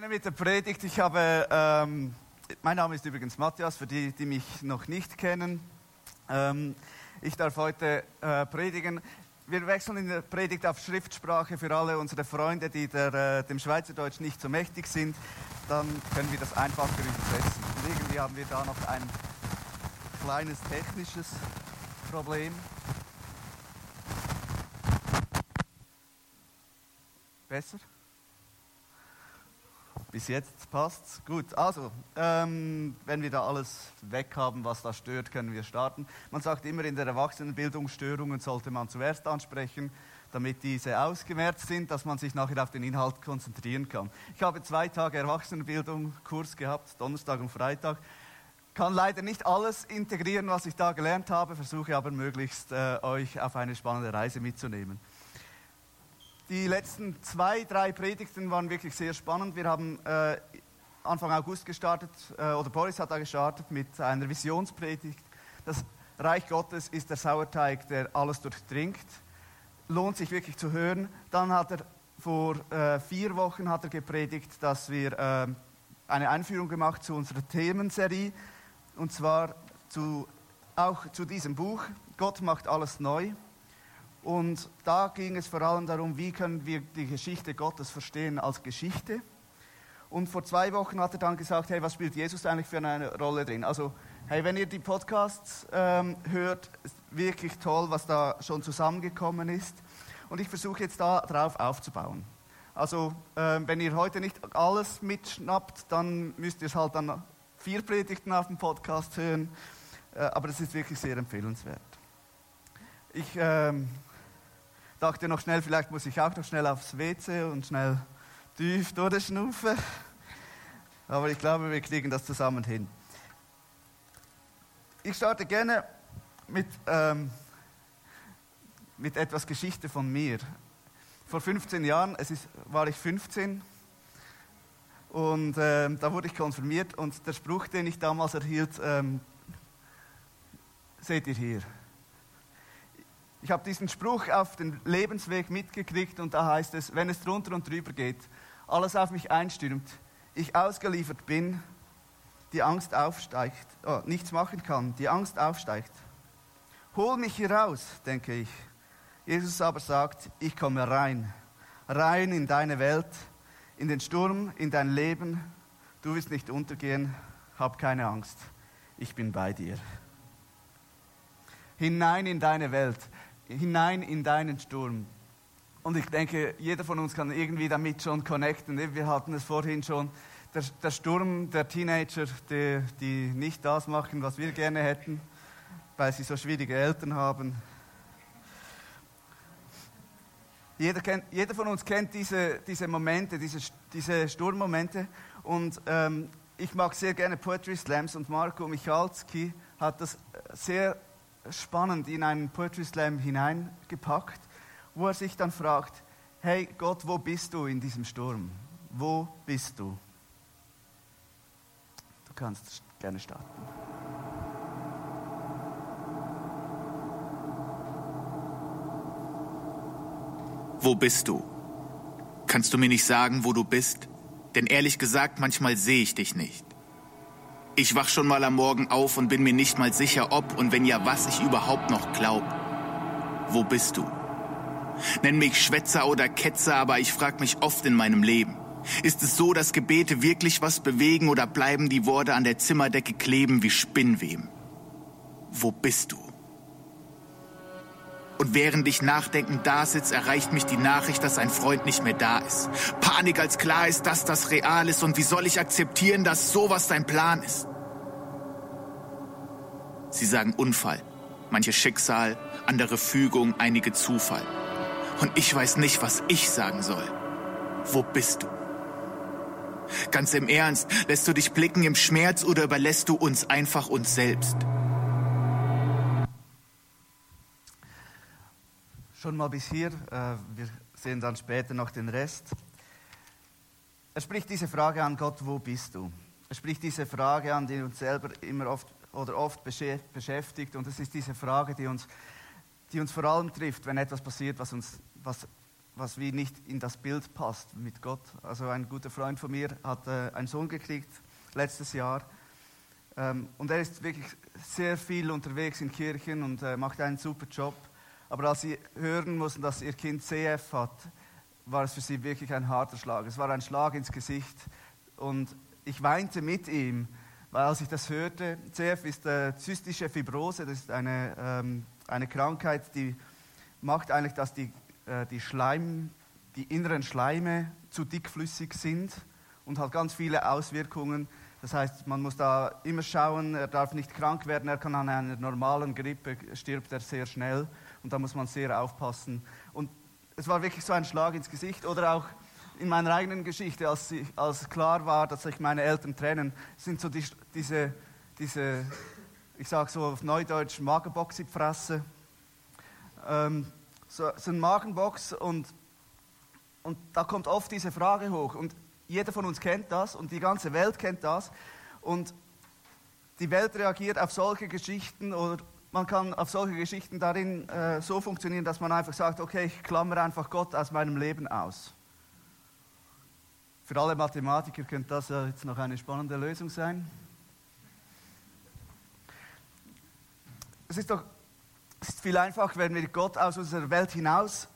gerne mit der Predigt. Ich habe, ähm, mein Name ist übrigens Matthias, für die, die mich noch nicht kennen. Ähm, ich darf heute äh, predigen. Wir wechseln in der Predigt auf Schriftsprache für alle unsere Freunde, die der, äh, dem Schweizerdeutsch nicht so mächtig sind. Dann können wir das einfacher übersetzen. Und irgendwie haben wir da noch ein kleines technisches Problem. Besser? Bis jetzt passt's. Gut, also, ähm, wenn wir da alles weg haben, was da stört, können wir starten. Man sagt immer, in der Erwachsenenbildung Störungen sollte man zuerst ansprechen, damit diese ausgemerzt sind, dass man sich nachher auf den Inhalt konzentrieren kann. Ich habe zwei Tage Erwachsenenbildung Kurs gehabt, Donnerstag und Freitag. Kann leider nicht alles integrieren, was ich da gelernt habe, versuche aber möglichst äh, euch auf eine spannende Reise mitzunehmen. Die letzten zwei, drei Predigten waren wirklich sehr spannend. Wir haben äh, Anfang August gestartet, äh, oder Boris hat da gestartet mit einer Visionspredigt. Das Reich Gottes ist der Sauerteig, der alles durchdringt. Lohnt sich wirklich zu hören. Dann hat er vor äh, vier Wochen hat er gepredigt, dass wir äh, eine Einführung gemacht zu unserer Themenserie. Und zwar zu, auch zu diesem Buch. Gott macht alles neu. Und da ging es vor allem darum, wie können wir die Geschichte Gottes verstehen als Geschichte. Und vor zwei Wochen hat er dann gesagt, hey, was spielt Jesus eigentlich für eine Rolle drin? Also, hey, wenn ihr die Podcasts ähm, hört, ist wirklich toll, was da schon zusammengekommen ist. Und ich versuche jetzt da drauf aufzubauen. Also, ähm, wenn ihr heute nicht alles mitschnappt, dann müsst ihr es halt dann vier Predigten auf dem Podcast hören. Äh, aber es ist wirklich sehr empfehlenswert. Ich ähm, dachte noch schnell, vielleicht muss ich auch noch schnell aufs WC und schnell tief durchschnaufen. Aber ich glaube, wir kriegen das zusammen hin. Ich starte gerne mit, ähm, mit etwas Geschichte von mir. Vor 15 Jahren, es ist, war ich 15 und ähm, da wurde ich konfirmiert und der Spruch, den ich damals erhielt, ähm, seht ihr hier. Ich habe diesen Spruch auf den Lebensweg mitgekriegt und da heißt es, wenn es drunter und drüber geht, alles auf mich einstürmt, ich ausgeliefert bin, die Angst aufsteigt, oh, nichts machen kann, die Angst aufsteigt. Hol mich hier raus, denke ich. Jesus aber sagt, ich komme rein, rein in deine Welt, in den Sturm, in dein Leben. Du wirst nicht untergehen, hab keine Angst, ich bin bei dir. Hinein in deine Welt hinein in deinen Sturm. Und ich denke, jeder von uns kann irgendwie damit schon connecten. Wir hatten es vorhin schon. Der, der Sturm der Teenager, die, die nicht das machen, was wir gerne hätten, weil sie so schwierige Eltern haben. Jeder, kennt, jeder von uns kennt diese, diese Momente, diese, diese Sturmmomente. Und ähm, ich mag sehr gerne Poetry Slams und Marco Michalski hat das sehr spannend in einen Poetry Slam hineingepackt, wo er sich dann fragt, hey Gott, wo bist du in diesem Sturm? Wo bist du? Du kannst gerne starten. Wo bist du? Kannst du mir nicht sagen, wo du bist? Denn ehrlich gesagt, manchmal sehe ich dich nicht. Ich wach schon mal am Morgen auf und bin mir nicht mal sicher, ob und wenn ja, was ich überhaupt noch glaub. Wo bist du? Nenn mich Schwätzer oder Ketzer, aber ich frag mich oft in meinem Leben. Ist es so, dass Gebete wirklich was bewegen oder bleiben die Worte an der Zimmerdecke kleben wie Spinnweben? Wo bist du? Und während ich nachdenkend da sitze, erreicht mich die Nachricht, dass ein Freund nicht mehr da ist. Panik, als klar ist, dass das real ist. Und wie soll ich akzeptieren, dass sowas dein Plan ist? Sie sagen Unfall, manche Schicksal, andere Fügung, einige Zufall. Und ich weiß nicht, was ich sagen soll. Wo bist du? Ganz im Ernst, lässt du dich blicken im Schmerz oder überlässt du uns einfach uns selbst? Schon mal bis hier, äh, wir sehen dann später noch den Rest. Er spricht diese Frage an Gott, wo bist du? Er spricht diese Frage an, die uns selber immer oft oder oft beschäftigt und es ist diese Frage, die uns, die uns vor allem trifft, wenn etwas passiert, was uns, was, was wie nicht in das Bild passt mit Gott. Also ein guter Freund von mir hat äh, einen Sohn gekriegt letztes Jahr ähm, und er ist wirklich sehr viel unterwegs in Kirchen und äh, macht einen super Job. Aber als sie hören mussten, dass ihr Kind CF hat, war es für sie wirklich ein harter Schlag. Es war ein Schlag ins Gesicht und ich weinte mit ihm, weil als ich das hörte, CF ist äh, zystische Fibrose, das ist eine, ähm, eine Krankheit, die macht eigentlich, dass die, äh, die, Schleim, die inneren Schleime zu dickflüssig sind und hat ganz viele Auswirkungen. Das heißt, man muss da immer schauen, er darf nicht krank werden, er kann an einer normalen Grippe stirbt er sehr schnell und da muss man sehr aufpassen. Und es war wirklich so ein Schlag ins Gesicht oder auch in meiner eigenen Geschichte, als, ich, als klar war, dass sich meine Eltern trennen, sind so die, diese, diese, ich sage so auf Neudeutsch, Magenbox in die Fresse. Ähm, so, so ein Magenbox und, und da kommt oft diese Frage hoch und jeder von uns kennt das und die ganze Welt kennt das und die Welt reagiert auf solche Geschichten oder man kann auf solche Geschichten darin äh, so funktionieren, dass man einfach sagt, okay, ich klammere einfach Gott aus meinem Leben aus. Für alle Mathematiker könnte das ja jetzt noch eine spannende Lösung sein. Es ist doch es ist viel einfacher, wenn wir Gott aus unserer Welt hinaus,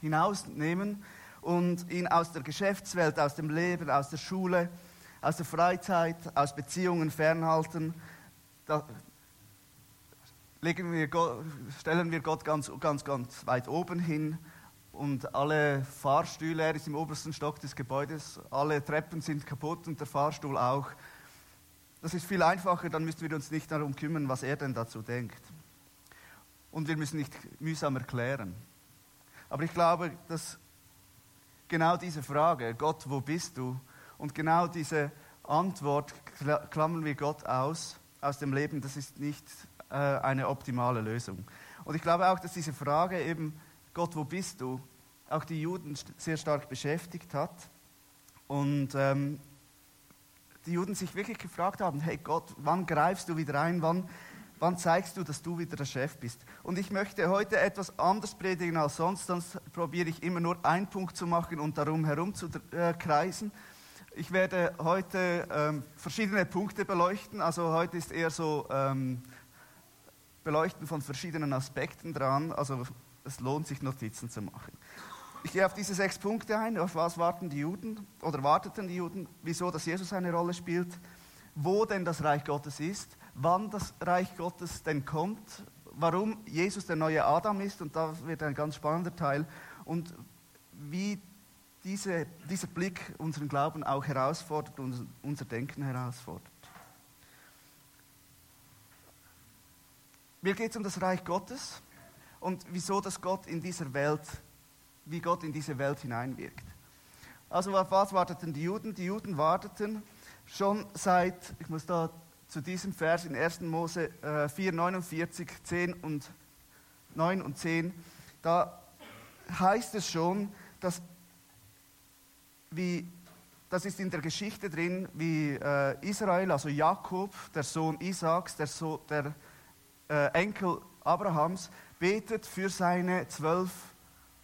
hinausnehmen und ihn aus der Geschäftswelt, aus dem Leben, aus der Schule, aus der Freizeit, aus Beziehungen fernhalten. Da legen wir stellen wir Gott ganz, ganz, ganz weit oben hin und alle Fahrstühle, er ist im obersten Stock des Gebäudes, alle Treppen sind kaputt und der Fahrstuhl auch. Das ist viel einfacher, dann müssen wir uns nicht darum kümmern, was er denn dazu denkt. Und wir müssen nicht mühsam erklären. Aber ich glaube, dass genau diese Frage, Gott, wo bist du? Und genau diese Antwort klammern wir Gott aus, aus dem Leben, das ist nicht äh, eine optimale Lösung. Und ich glaube auch, dass diese Frage eben, Gott, wo bist du, auch die Juden sehr stark beschäftigt hat. Und ähm, die Juden sich wirklich gefragt haben, hey Gott, wann greifst du wieder ein, wann, wann zeigst du, dass du wieder der Chef bist? Und ich möchte heute etwas anders predigen als sonst, sonst probiere ich immer nur einen Punkt zu machen und darum herum zu äh, kreisen. Ich werde heute ähm, verschiedene Punkte beleuchten, also heute ist eher so ähm, Beleuchten von verschiedenen Aspekten dran, also es lohnt sich Notizen zu machen. Ich gehe auf diese sechs Punkte ein. Auf was warten die Juden oder warteten die Juden? Wieso, dass Jesus eine Rolle spielt? Wo denn das Reich Gottes ist? Wann das Reich Gottes denn kommt? Warum Jesus der neue Adam ist? Und da wird ein ganz spannender Teil. Und wie diese, dieser Blick unseren Glauben auch herausfordert und unser Denken herausfordert. Mir geht es um das Reich Gottes und wieso das Gott in dieser Welt wie Gott in diese Welt hineinwirkt. Also auf was warteten die Juden? Die Juden warteten schon seit, ich muss da zu diesem Vers in 1. Mose äh, 4, 49, 10 und 9 und 10, da heißt es schon, dass wie, das ist in der Geschichte drin, wie äh, Israel, also Jakob, der Sohn Isaaks, der, so, der äh, Enkel Abrahams, betet für seine zwölf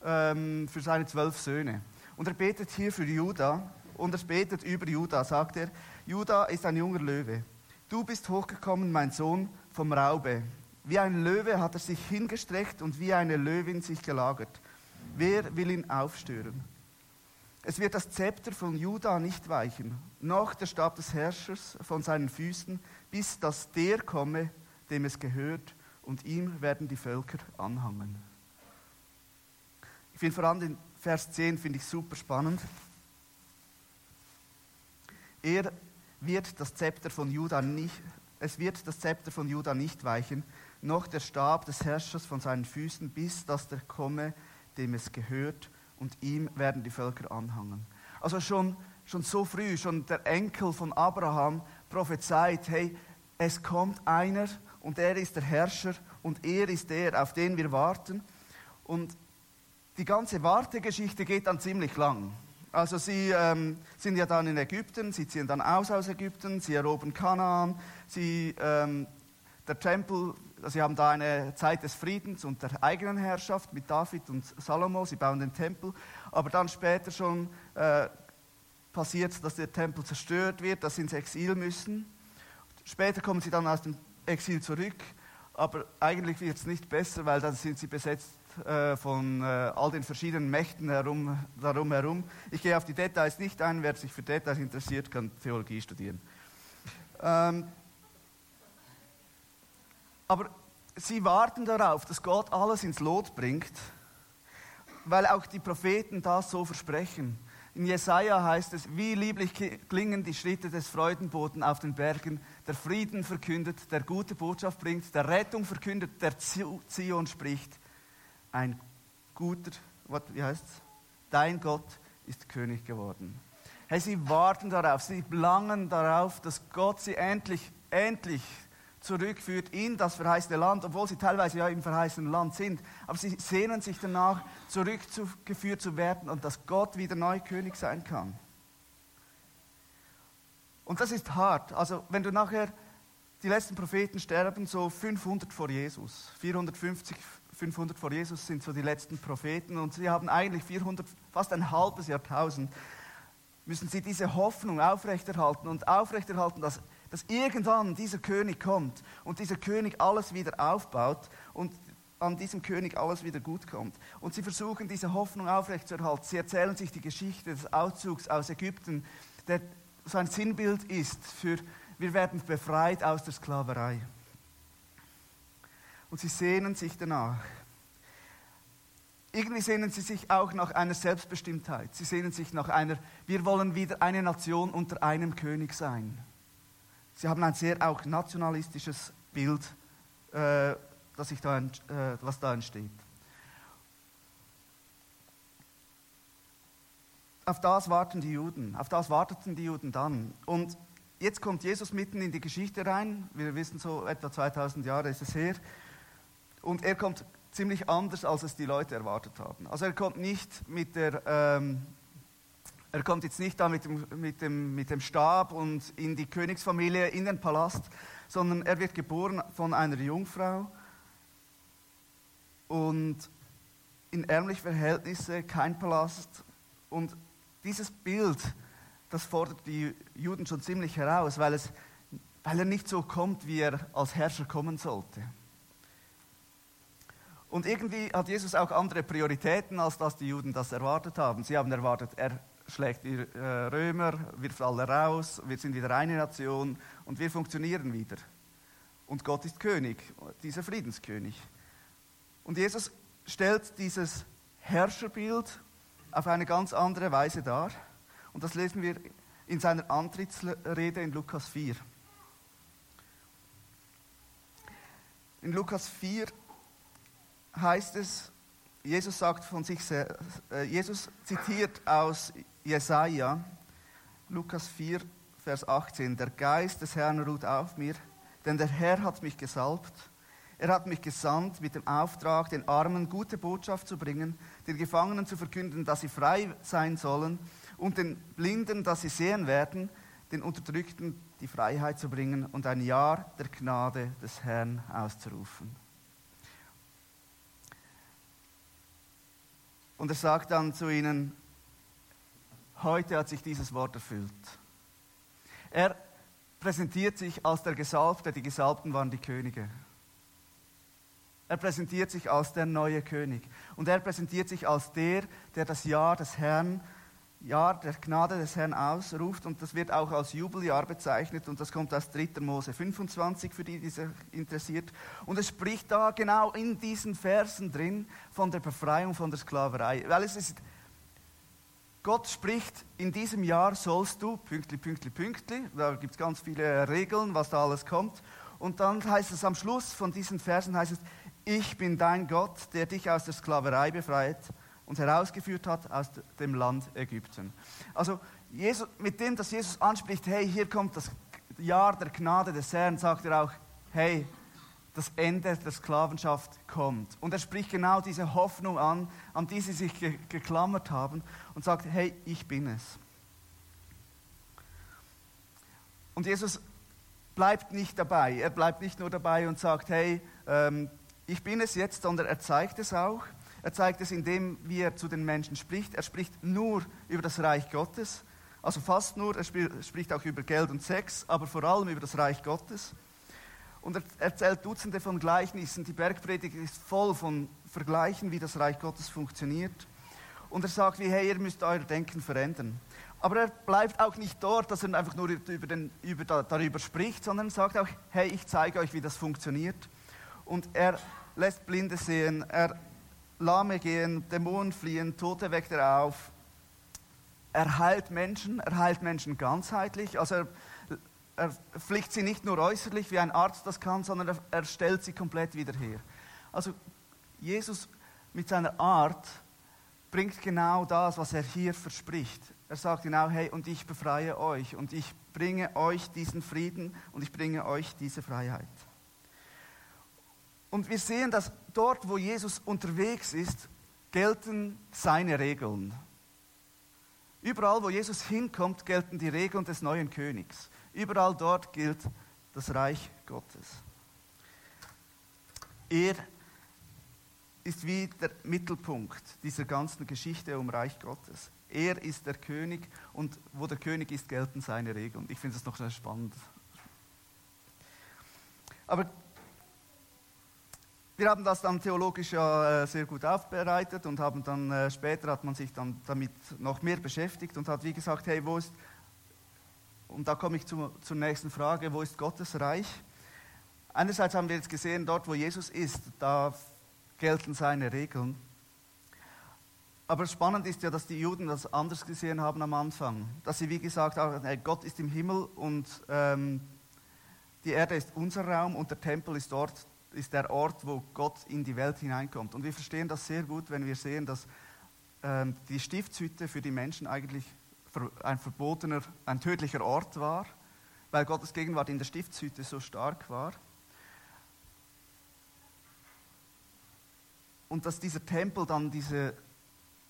ähm, für seine zwölf Söhne. Und er betet hier für Juda und er betet über Juda, sagt er, Juda ist ein junger Löwe. Du bist hochgekommen, mein Sohn, vom Raube. Wie ein Löwe hat er sich hingestreckt und wie eine Löwin sich gelagert. Wer will ihn aufstören? Es wird das Zepter von Juda nicht weichen, noch der Stab des Herrschers von seinen Füßen, bis dass der komme, dem es gehört, und ihm werden die Völker anhangen. Ich finde vor allem den Vers 10 finde ich super spannend. Er wird das Zepter von Juda nicht, es wird das Zepter von Juda nicht weichen, noch der Stab des Herrschers von seinen Füßen, bis dass der komme, dem es gehört, und ihm werden die Völker anhangen. Also schon, schon so früh, schon der Enkel von Abraham prophezeit, hey, es kommt einer und er ist der Herrscher und er ist der, auf den wir warten. Und die ganze Wartegeschichte geht dann ziemlich lang. Also sie ähm, sind ja dann in Ägypten, sie ziehen dann aus aus Ägypten, sie erobern Kanaan, sie, ähm, der Tempel sie haben da eine Zeit des Friedens und der eigenen Herrschaft mit David und Salomo. Sie bauen den Tempel. Aber dann später schon äh, passiert, dass der Tempel zerstört wird, dass sie ins Exil müssen. Später kommen sie dann aus dem Exil zurück. Aber eigentlich wird es nicht besser, weil dann sind sie besetzt äh, von äh, all den verschiedenen Mächten herum, darum herum. Ich gehe auf die Details nicht ein. Wer sich für Details interessiert, kann Theologie studieren. Ähm, aber sie warten darauf, dass Gott alles ins Lot bringt, weil auch die Propheten das so versprechen. In Jesaja heißt es, wie lieblich klingen die Schritte des Freudenboten auf den Bergen, der Frieden verkündet, der gute Botschaft bringt, der Rettung verkündet, der Zion spricht. Ein guter, wie heißt es? Dein Gott ist König geworden. Hey, sie warten darauf, sie langen darauf, dass Gott sie endlich, endlich zurückführt in das verheißene Land, obwohl sie teilweise ja im verheißenen Land sind. Aber sie sehnen sich danach, zurückgeführt zu werden und dass Gott wieder neu König sein kann. Und das ist hart. Also wenn du nachher, die letzten Propheten sterben so 500 vor Jesus, 450, 500 vor Jesus sind so die letzten Propheten und sie haben eigentlich 400, fast ein halbes Jahrtausend, müssen sie diese Hoffnung aufrechterhalten und aufrechterhalten, dass dass irgendwann dieser König kommt und dieser König alles wieder aufbaut und an diesem König alles wieder gut kommt. Und sie versuchen diese Hoffnung aufrechtzuerhalten. Sie erzählen sich die Geschichte des Auszugs aus Ägypten, der so ein Sinnbild ist für, wir werden befreit aus der Sklaverei. Und sie sehnen sich danach. Irgendwie sehnen sie sich auch nach einer Selbstbestimmtheit. Sie sehnen sich nach einer, wir wollen wieder eine Nation unter einem König sein. Sie haben ein sehr auch nationalistisches Bild, äh, das ich da, äh, was da entsteht. Auf das warten die Juden, auf das warteten die Juden dann. Und jetzt kommt Jesus mitten in die Geschichte rein. Wir wissen so etwa 2000 Jahre ist es her. Und er kommt ziemlich anders, als es die Leute erwartet haben. Also er kommt nicht mit der ähm, er kommt jetzt nicht da mit dem, mit, dem, mit dem Stab und in die Königsfamilie, in den Palast, sondern er wird geboren von einer Jungfrau und in ärmlichen Verhältnissen, kein Palast. Und dieses Bild, das fordert die Juden schon ziemlich heraus, weil, es, weil er nicht so kommt, wie er als Herrscher kommen sollte. Und irgendwie hat Jesus auch andere Prioritäten, als dass die Juden das erwartet haben. Sie haben erwartet, er schlägt die äh, Römer, wirft alle raus, wir sind wieder eine Nation und wir funktionieren wieder. Und Gott ist König, dieser Friedenskönig. Und Jesus stellt dieses Herrscherbild auf eine ganz andere Weise dar. Und das lesen wir in seiner Antrittsrede in Lukas 4. In Lukas 4 heißt es, Jesus sagt von sich, äh, Jesus zitiert aus Jesaja, Lukas 4, Vers 18. Der Geist des Herrn ruht auf mir, denn der Herr hat mich gesalbt. Er hat mich gesandt mit dem Auftrag, den Armen gute Botschaft zu bringen, den Gefangenen zu verkünden, dass sie frei sein sollen und den Blinden, dass sie sehen werden, den Unterdrückten die Freiheit zu bringen und ein Jahr der Gnade des Herrn auszurufen. Und er sagt dann zu ihnen, Heute hat sich dieses Wort erfüllt. Er präsentiert sich als der Gesalbte, die Gesalbten waren die Könige. Er präsentiert sich als der neue König. Und er präsentiert sich als der, der das Jahr des Herrn, Jahr der Gnade des Herrn ausruft. Und das wird auch als Jubeljahr bezeichnet. Und das kommt aus 3. Mose 25, für die, die sich interessiert. Und es spricht da genau in diesen Versen drin von der Befreiung von der Sklaverei. Weil es ist Gott spricht, in diesem Jahr sollst du, pünktli, pünktli, pünktli, da gibt es ganz viele Regeln, was da alles kommt. Und dann heißt es am Schluss von diesen Versen, heißt es, ich bin dein Gott, der dich aus der Sklaverei befreit und herausgeführt hat aus dem Land Ägypten. Also Jesus, mit dem, dass Jesus anspricht, hey, hier kommt das Jahr der Gnade des Herrn, sagt er auch, hey, das Ende der Sklavenschaft kommt. Und er spricht genau diese Hoffnung an, an die sie sich ge geklammert haben und sagt, hey, ich bin es. Und Jesus bleibt nicht dabei. Er bleibt nicht nur dabei und sagt, hey, ähm, ich bin es jetzt, sondern er zeigt es auch. Er zeigt es, indem wie er zu den Menschen spricht. Er spricht nur über das Reich Gottes, also fast nur. Er spricht auch über Geld und Sex, aber vor allem über das Reich Gottes. Und er erzählt Dutzende von Gleichnissen. Die Bergpredigt ist voll von Vergleichen, wie das Reich Gottes funktioniert. Und er sagt, wie, hey, ihr müsst euer Denken verändern. Aber er bleibt auch nicht dort, dass er einfach nur über den, über, darüber spricht, sondern sagt auch, hey, ich zeige euch, wie das funktioniert. Und er lässt Blinde sehen, er Lahme gehen, Dämonen fliehen, Tote weckt er auf. Er heilt Menschen, er heilt Menschen ganzheitlich. Also er, er fliegt sie nicht nur äußerlich, wie ein Arzt das kann, sondern er, er stellt sie komplett wieder her. Also Jesus mit seiner Art bringt genau das, was er hier verspricht. Er sagt genau, hey, und ich befreie euch und ich bringe euch diesen Frieden und ich bringe euch diese Freiheit. Und wir sehen, dass dort, wo Jesus unterwegs ist, gelten seine Regeln. Überall, wo Jesus hinkommt, gelten die Regeln des neuen Königs. Überall dort gilt das Reich Gottes. Er ist wie der Mittelpunkt dieser ganzen Geschichte um Reich Gottes. Er ist der König und wo der König ist, gelten seine Regeln. Ich finde das noch sehr spannend. Aber wir haben das dann theologisch ja äh, sehr gut aufbereitet und haben dann äh, später hat man sich dann damit noch mehr beschäftigt und hat wie gesagt, hey, wo ist, und da komme ich zu, zur nächsten Frage, wo ist Gottes Reich? Einerseits haben wir jetzt gesehen, dort wo Jesus ist, da gelten seine Regeln. Aber spannend ist ja, dass die Juden das anders gesehen haben am Anfang. Dass sie, wie gesagt, haben, Gott ist im Himmel und ähm, die Erde ist unser Raum und der Tempel ist dort, ist der Ort, wo Gott in die Welt hineinkommt. Und wir verstehen das sehr gut, wenn wir sehen, dass ähm, die Stiftshütte für die Menschen eigentlich ein verbotener, ein tödlicher Ort war, weil Gottes Gegenwart in der Stiftshütte so stark war. und dass dieser Tempel dann diese,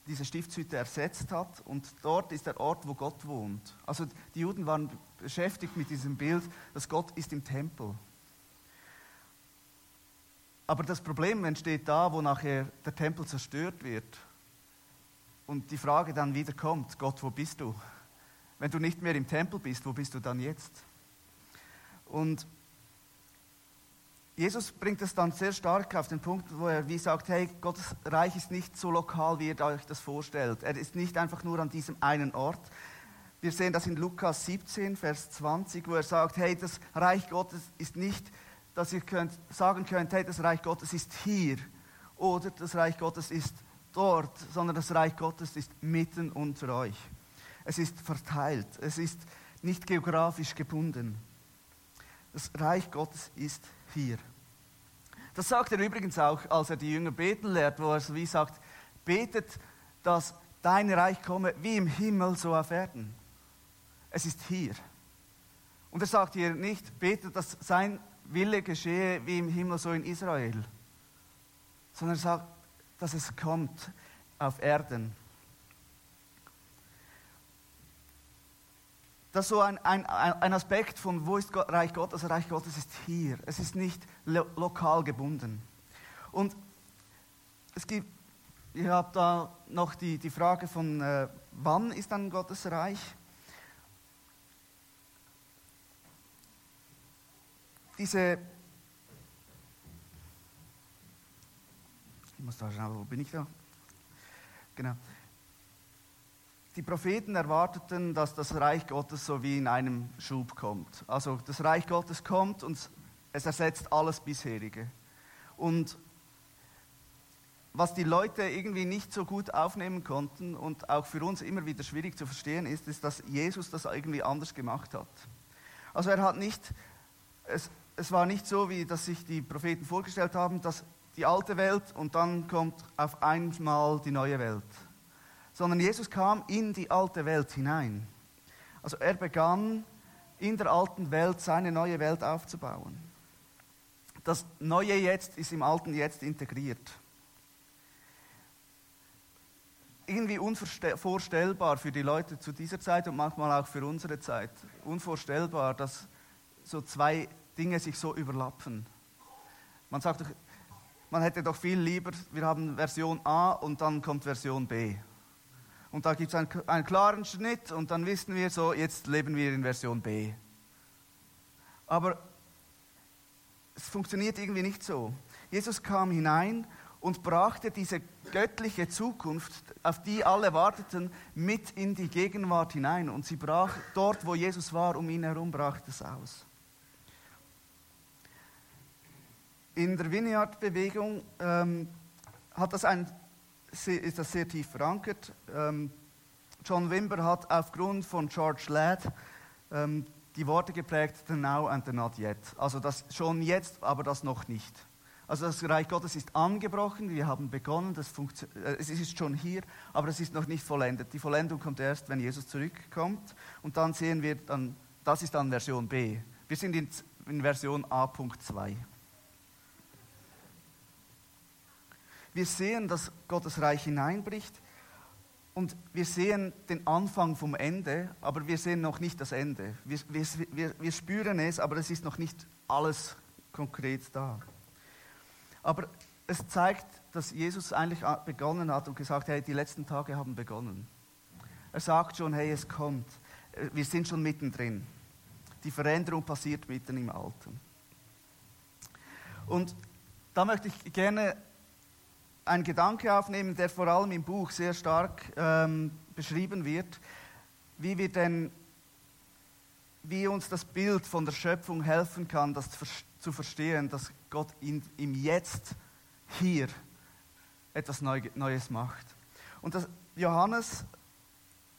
diese Stiftshütte ersetzt hat und dort ist der Ort, wo Gott wohnt. Also die Juden waren beschäftigt mit diesem Bild, dass Gott ist im Tempel. Aber das Problem entsteht da, wo nachher der Tempel zerstört wird und die Frage dann wieder kommt, Gott, wo bist du? Wenn du nicht mehr im Tempel bist, wo bist du dann jetzt? Und Jesus bringt es dann sehr stark auf den Punkt, wo er wie sagt, hey, Gottes Reich ist nicht so lokal, wie ihr euch das vorstellt. Er ist nicht einfach nur an diesem einen Ort. Wir sehen das in Lukas 17, Vers 20, wo er sagt, hey, das Reich Gottes ist nicht, dass ihr könnt, sagen könnt, hey, das Reich Gottes ist hier oder das Reich Gottes ist dort, sondern das Reich Gottes ist mitten unter euch. Es ist verteilt, es ist nicht geografisch gebunden. Das Reich Gottes ist hier. Das sagt er übrigens auch, als er die Jünger beten lehrt, wo er so wie sagt, betet, dass dein Reich komme wie im Himmel, so auf Erden. Es ist hier. Und er sagt hier nicht, betet, dass sein Wille geschehe wie im Himmel, so in Israel, sondern er sagt, dass es kommt auf Erden. Das ist so ein, ein, ein Aspekt von, wo ist Gott, Reich Gottes? Reich Gottes ist hier. Es ist nicht lo lokal gebunden. Und es gibt, ich habe da noch die, die Frage von, äh, wann ist dann Gottes Reich? Diese, ich muss da schauen, wo bin ich da? Genau die Propheten erwarteten, dass das Reich Gottes so wie in einem Schub kommt. Also das Reich Gottes kommt und es ersetzt alles bisherige. Und was die Leute irgendwie nicht so gut aufnehmen konnten und auch für uns immer wieder schwierig zu verstehen ist, ist, dass Jesus das irgendwie anders gemacht hat. Also er hat nicht, es, es war nicht so, wie das sich die Propheten vorgestellt haben, dass die alte Welt und dann kommt auf einmal die neue Welt sondern Jesus kam in die alte Welt hinein. Also er begann in der alten Welt seine neue Welt aufzubauen. Das neue Jetzt ist im alten Jetzt integriert. Irgendwie unvorstellbar für die Leute zu dieser Zeit und manchmal auch für unsere Zeit. Unvorstellbar, dass so zwei Dinge sich so überlappen. Man sagt doch, man hätte doch viel lieber, wir haben Version A und dann kommt Version B. Und da gibt es einen, einen klaren Schnitt und dann wissen wir so, jetzt leben wir in Version B. Aber es funktioniert irgendwie nicht so. Jesus kam hinein und brachte diese göttliche Zukunft, auf die alle warteten, mit in die Gegenwart hinein. Und sie brach dort, wo Jesus war, um ihn herum, brach es aus. In der Vineyard-Bewegung ähm, ist das sehr tief verankert. Ähm, John Wimber hat aufgrund von George Ladd ähm, die Worte geprägt, the now and the not yet. Also das schon jetzt, aber das noch nicht. Also das Reich Gottes ist angebrochen, wir haben begonnen, das äh, es ist schon hier, aber es ist noch nicht vollendet. Die Vollendung kommt erst, wenn Jesus zurückkommt. Und dann sehen wir, dann, das ist dann Version B. Wir sind in, in Version A.2. Wir sehen, dass Gottes Reich hineinbricht und wir sehen den Anfang vom Ende, aber wir sehen noch nicht das Ende. Wir, wir, wir spüren es, aber es ist noch nicht alles konkret da. Aber es zeigt, dass Jesus eigentlich begonnen hat und gesagt, hey, die letzten Tage haben begonnen. Er sagt schon, hey, es kommt. Äh, wir sind schon mittendrin. Die Veränderung passiert mitten im Alten. Und da möchte ich gerne einen Gedanke aufnehmen, der vor allem im Buch sehr stark ähm, beschrieben wird, wie wir denn, wie uns das Bild von der Schöpfung helfen kann, das zu verstehen, dass Gott in, im Jetzt, hier, etwas Neues macht. Und das Johannes,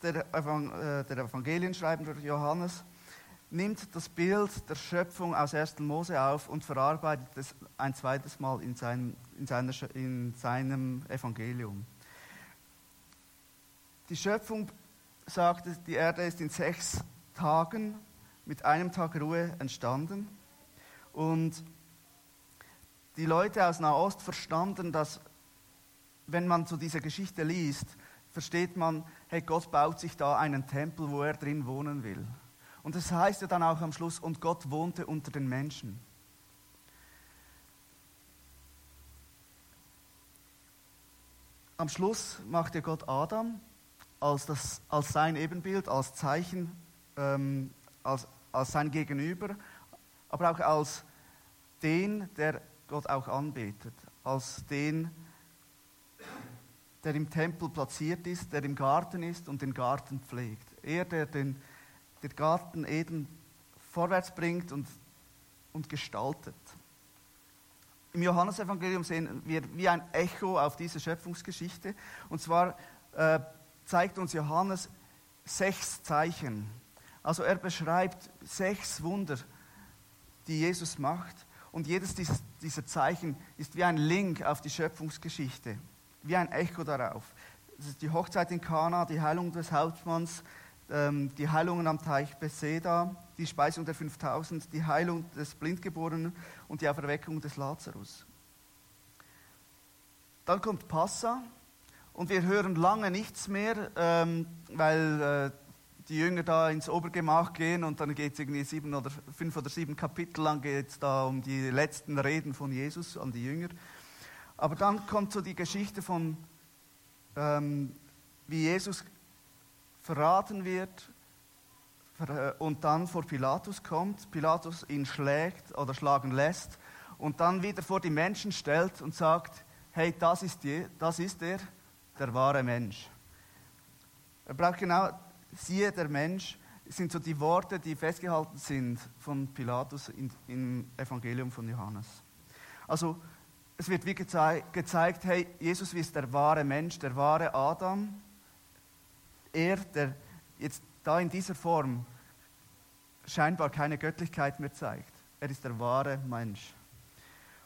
der, äh, der Evangelienschreibende Johannes, nimmt das Bild der Schöpfung aus 1. Mose auf und verarbeitet es ein zweites Mal in seinem, in seiner, in seinem Evangelium. Die Schöpfung sagt, die Erde ist in sechs Tagen mit einem Tag Ruhe entstanden. Und die Leute aus Nahost verstanden, dass wenn man so diese Geschichte liest, versteht man, hey, Gott baut sich da einen Tempel, wo er drin wohnen will. Und das heißt ja dann auch am Schluss, und Gott wohnte unter den Menschen. Am Schluss machte Gott Adam als, das, als sein Ebenbild, als Zeichen, ähm, als, als sein Gegenüber, aber auch als den, der Gott auch anbetet, als den, der im Tempel platziert ist, der im Garten ist und den Garten pflegt. Er, der den, den Garten Eden vorwärts bringt und, und gestaltet. Im Johannesevangelium sehen wir wie ein Echo auf diese Schöpfungsgeschichte. Und zwar äh, zeigt uns Johannes sechs Zeichen. Also er beschreibt sechs Wunder, die Jesus macht. Und jedes dieser Zeichen ist wie ein Link auf die Schöpfungsgeschichte, wie ein Echo darauf. Das ist die Hochzeit in Kana, die Heilung des Hauptmanns, die Heilungen am Teich Bethesda, die Speisung der 5000, die Heilung des Blindgeborenen und die Auferweckung des Lazarus. Dann kommt Passa und wir hören lange nichts mehr, ähm, weil äh, die Jünger da ins Obergemach gehen und dann geht es irgendwie sieben oder fünf oder sieben Kapitel lang geht da um die letzten Reden von Jesus an die Jünger. Aber dann kommt so die Geschichte von, ähm, wie Jesus verraten wird äh, und dann vor Pilatus kommt, Pilatus ihn schlägt oder schlagen lässt und dann wieder vor die Menschen stellt und sagt, hey, das ist, die, das ist er, der wahre Mensch. Er braucht genau siehe der Mensch, sind so die Worte, die festgehalten sind von Pilatus in, im Evangelium von Johannes. Also es wird wie gezei gezeigt, hey, Jesus ist der wahre Mensch, der wahre Adam. Er, der jetzt da in dieser Form scheinbar keine Göttlichkeit mehr zeigt. Er ist der wahre Mensch.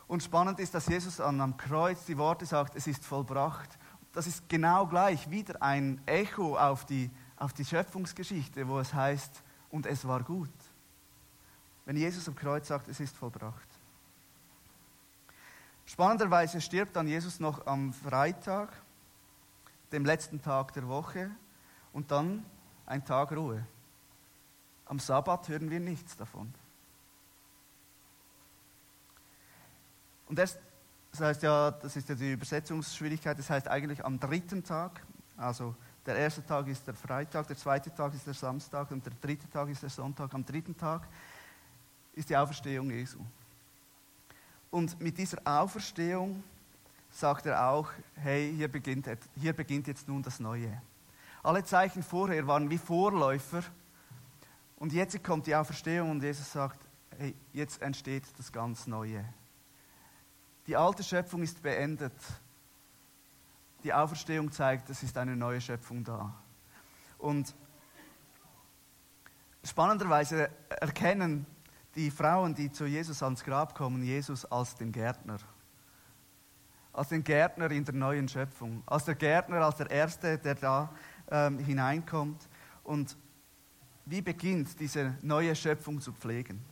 Und spannend ist, dass Jesus am Kreuz die Worte sagt, es ist vollbracht. Das ist genau gleich wieder ein Echo auf die auf die Schöpfungsgeschichte, wo es heißt, und es war gut. Wenn Jesus am Kreuz sagt, es ist vollbracht. Spannenderweise stirbt dann Jesus noch am Freitag, dem letzten Tag der Woche, und dann ein Tag Ruhe. Am Sabbat hören wir nichts davon. Und erst, das heißt ja, das ist ja die Übersetzungsschwierigkeit, das heißt eigentlich am dritten Tag, also der erste Tag ist der Freitag, der zweite Tag ist der Samstag und der dritte Tag ist der Sonntag. Am dritten Tag ist die Auferstehung Jesu. Und mit dieser Auferstehung sagt er auch, hey, hier beginnt, hier beginnt jetzt nun das Neue. Alle Zeichen vorher waren wie Vorläufer und jetzt kommt die Auferstehung und Jesus sagt, hey, jetzt entsteht das ganz Neue. Die alte Schöpfung ist beendet die Auferstehung zeigt, es ist eine neue Schöpfung da. Und spannenderweise erkennen die Frauen, die zu Jesus ans Grab kommen, Jesus als den Gärtner. Als den Gärtner in der neuen Schöpfung. Als der Gärtner, als der Erste, der da ähm, hineinkommt. Und wie beginnt diese neue Schöpfung zu pflegen?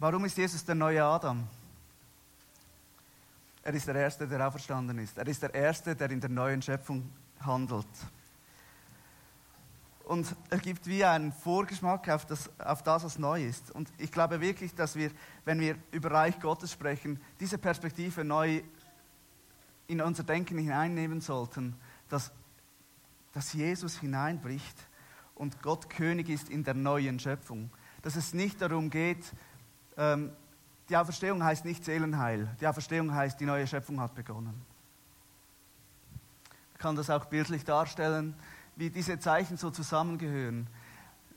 Warum ist Jesus der neue Adam? Er ist der Erste, der auferstanden ist. Er ist der Erste, der in der neuen Schöpfung handelt. Und er gibt wie einen Vorgeschmack auf das, auf das, was neu ist. Und ich glaube wirklich, dass wir, wenn wir über Reich Gottes sprechen, diese Perspektive neu in unser Denken hineinnehmen sollten, dass, dass Jesus hineinbricht und Gott König ist in der neuen Schöpfung. Dass es nicht darum geht, ähm, die Auferstehung heißt nicht Seelenheil. Die Auferstehung heißt, die neue Schöpfung hat begonnen. Ich kann das auch bildlich darstellen, wie diese Zeichen so zusammengehören.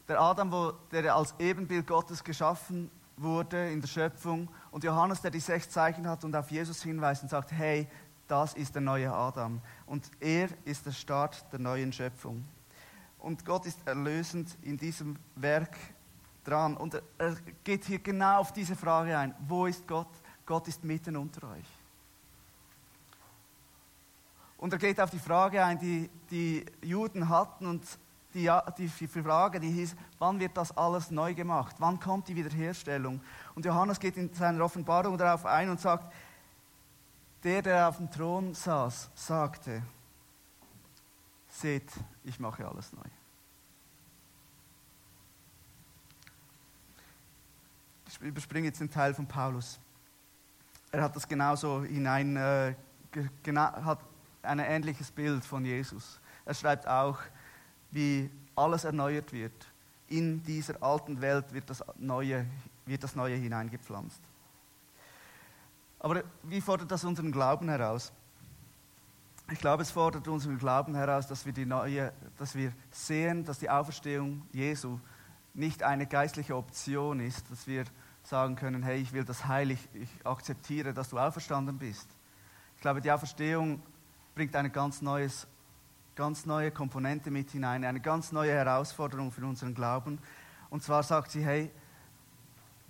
Der Adam, wo, der als Ebenbild Gottes geschaffen wurde in der Schöpfung, und Johannes, der die sechs Zeichen hat und auf Jesus hinweist und sagt, hey, das ist der neue Adam. Und er ist der Start der neuen Schöpfung. Und Gott ist erlösend in diesem Werk dran. Und er geht hier genau auf diese Frage ein. Wo ist Gott? Gott ist mitten unter euch. Und er geht auf die Frage ein, die die Juden hatten und die, die, Frage, die hieß, wann wird das alles neu gemacht? Wann kommt die Wiederherstellung? Und Johannes geht in seiner Offenbarung darauf ein und sagt, der, der auf dem Thron saß, sagte, seht, ich mache alles neu. ich überspringe jetzt den Teil von Paulus. Er hat das genauso hinein, äh, gena hat ein ähnliches Bild von Jesus. Er schreibt auch, wie alles erneuert wird. In dieser alten Welt wird das Neue, wird das Neue hineingepflanzt. Aber wie fordert das unseren Glauben heraus? Ich glaube, es fordert unseren Glauben heraus, dass wir, die neue, dass wir sehen, dass die Auferstehung Jesu nicht eine geistliche Option ist, dass wir sagen können, hey, ich will das Heil, ich, ich akzeptiere, dass du auferstanden bist. Ich glaube, die Auferstehung bringt eine ganz, neues, ganz neue Komponente mit hinein, eine ganz neue Herausforderung für unseren Glauben. Und zwar sagt sie, hey,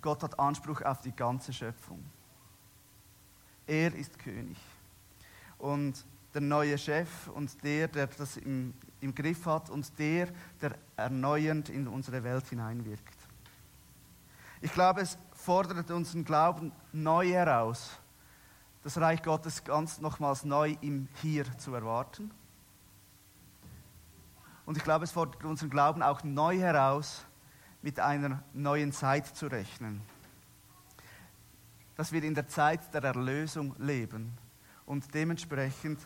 Gott hat Anspruch auf die ganze Schöpfung. Er ist König. Und der neue Chef und der, der das im, im Griff hat und der, der erneuernd in unsere Welt hineinwirkt. Ich glaube, es fordert unseren Glauben neu heraus, das Reich Gottes ganz nochmals neu im Hier zu erwarten. Und ich glaube, es fordert unseren Glauben auch neu heraus, mit einer neuen Zeit zu rechnen. Dass wir in der Zeit der Erlösung leben und dementsprechend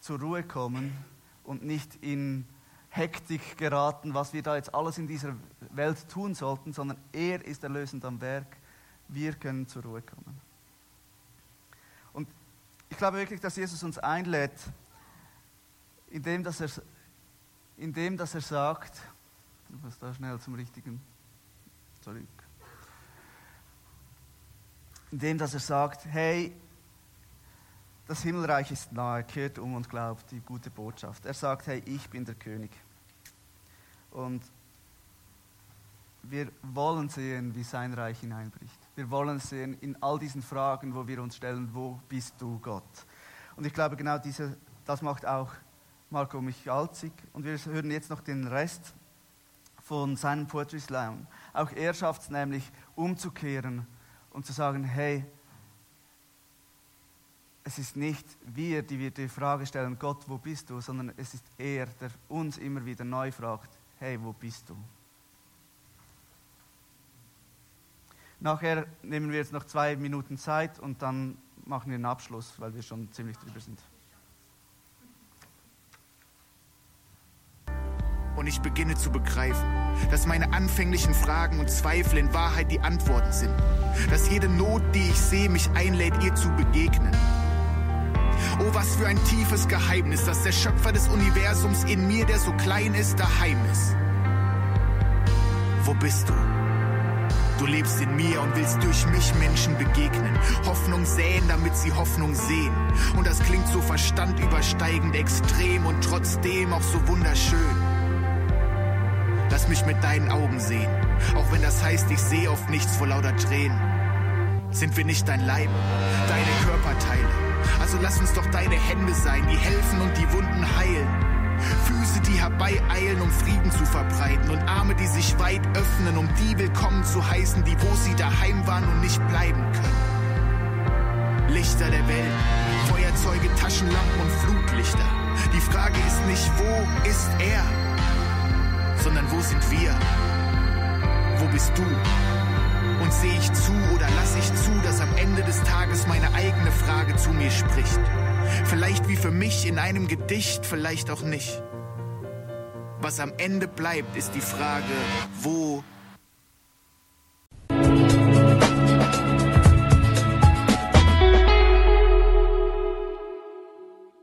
zur Ruhe kommen und nicht in Hektik geraten, was wir da jetzt alles in dieser Welt tun sollten, sondern er ist erlösend am Werk. Wir können zur Ruhe kommen. Und ich glaube wirklich, dass Jesus uns einlädt, indem dass er, indem, dass er sagt, ich muss da schnell zum richtigen zurück, indem dass er sagt, hey, das Himmelreich ist nahe, kehrt um und glaubt die gute Botschaft. Er sagt, hey, ich bin der König. Und wir wollen sehen, wie sein Reich hineinbricht. Wir wollen sehen in all diesen Fragen, wo wir uns stellen, wo bist du Gott? Und ich glaube, genau diese, das macht auch Marco Michalzig. Und wir hören jetzt noch den Rest von seinem Poetry Slam. Auch er schafft es nämlich, umzukehren und zu sagen, hey, es ist nicht wir, die wir die Frage stellen, Gott, wo bist du, sondern es ist er, der uns immer wieder neu fragt, hey, wo bist du? Nachher nehmen wir jetzt noch zwei Minuten Zeit und dann machen wir einen Abschluss, weil wir schon ziemlich drüber sind. Und ich beginne zu begreifen, dass meine anfänglichen Fragen und Zweifel in Wahrheit die Antworten sind. Dass jede Not, die ich sehe, mich einlädt, ihr zu begegnen. Oh, was für ein tiefes Geheimnis, dass der Schöpfer des Universums in mir, der so klein ist, daheim ist. Wo bist du? Du lebst in mir und willst durch mich Menschen begegnen. Hoffnung säen, damit sie Hoffnung sehen. Und das klingt so verstandübersteigend extrem und trotzdem auch so wunderschön. Lass mich mit deinen Augen sehen, auch wenn das heißt, ich sehe oft nichts vor lauter Tränen. Sind wir nicht dein Leib, deine Körperteile? Also lass uns doch deine Hände sein, die helfen und die Wunden heilen. Füße, die herbeieilen, um Frieden zu verbreiten und Arme, die sich weit öffnen, um die willkommen zu heißen, die wo sie daheim waren und nicht bleiben können. Lichter der Welt, Feuerzeuge, Taschenlampen und Flutlichter. Die Frage ist nicht, wo ist er, sondern wo sind wir? Wo bist du? Und sehe ich zu oder lasse ich zu, dass am Ende des Tages meine eigene Frage zu mir spricht? Vielleicht wie für mich in einem Gedicht, vielleicht auch nicht. Was am Ende bleibt, ist die Frage, wo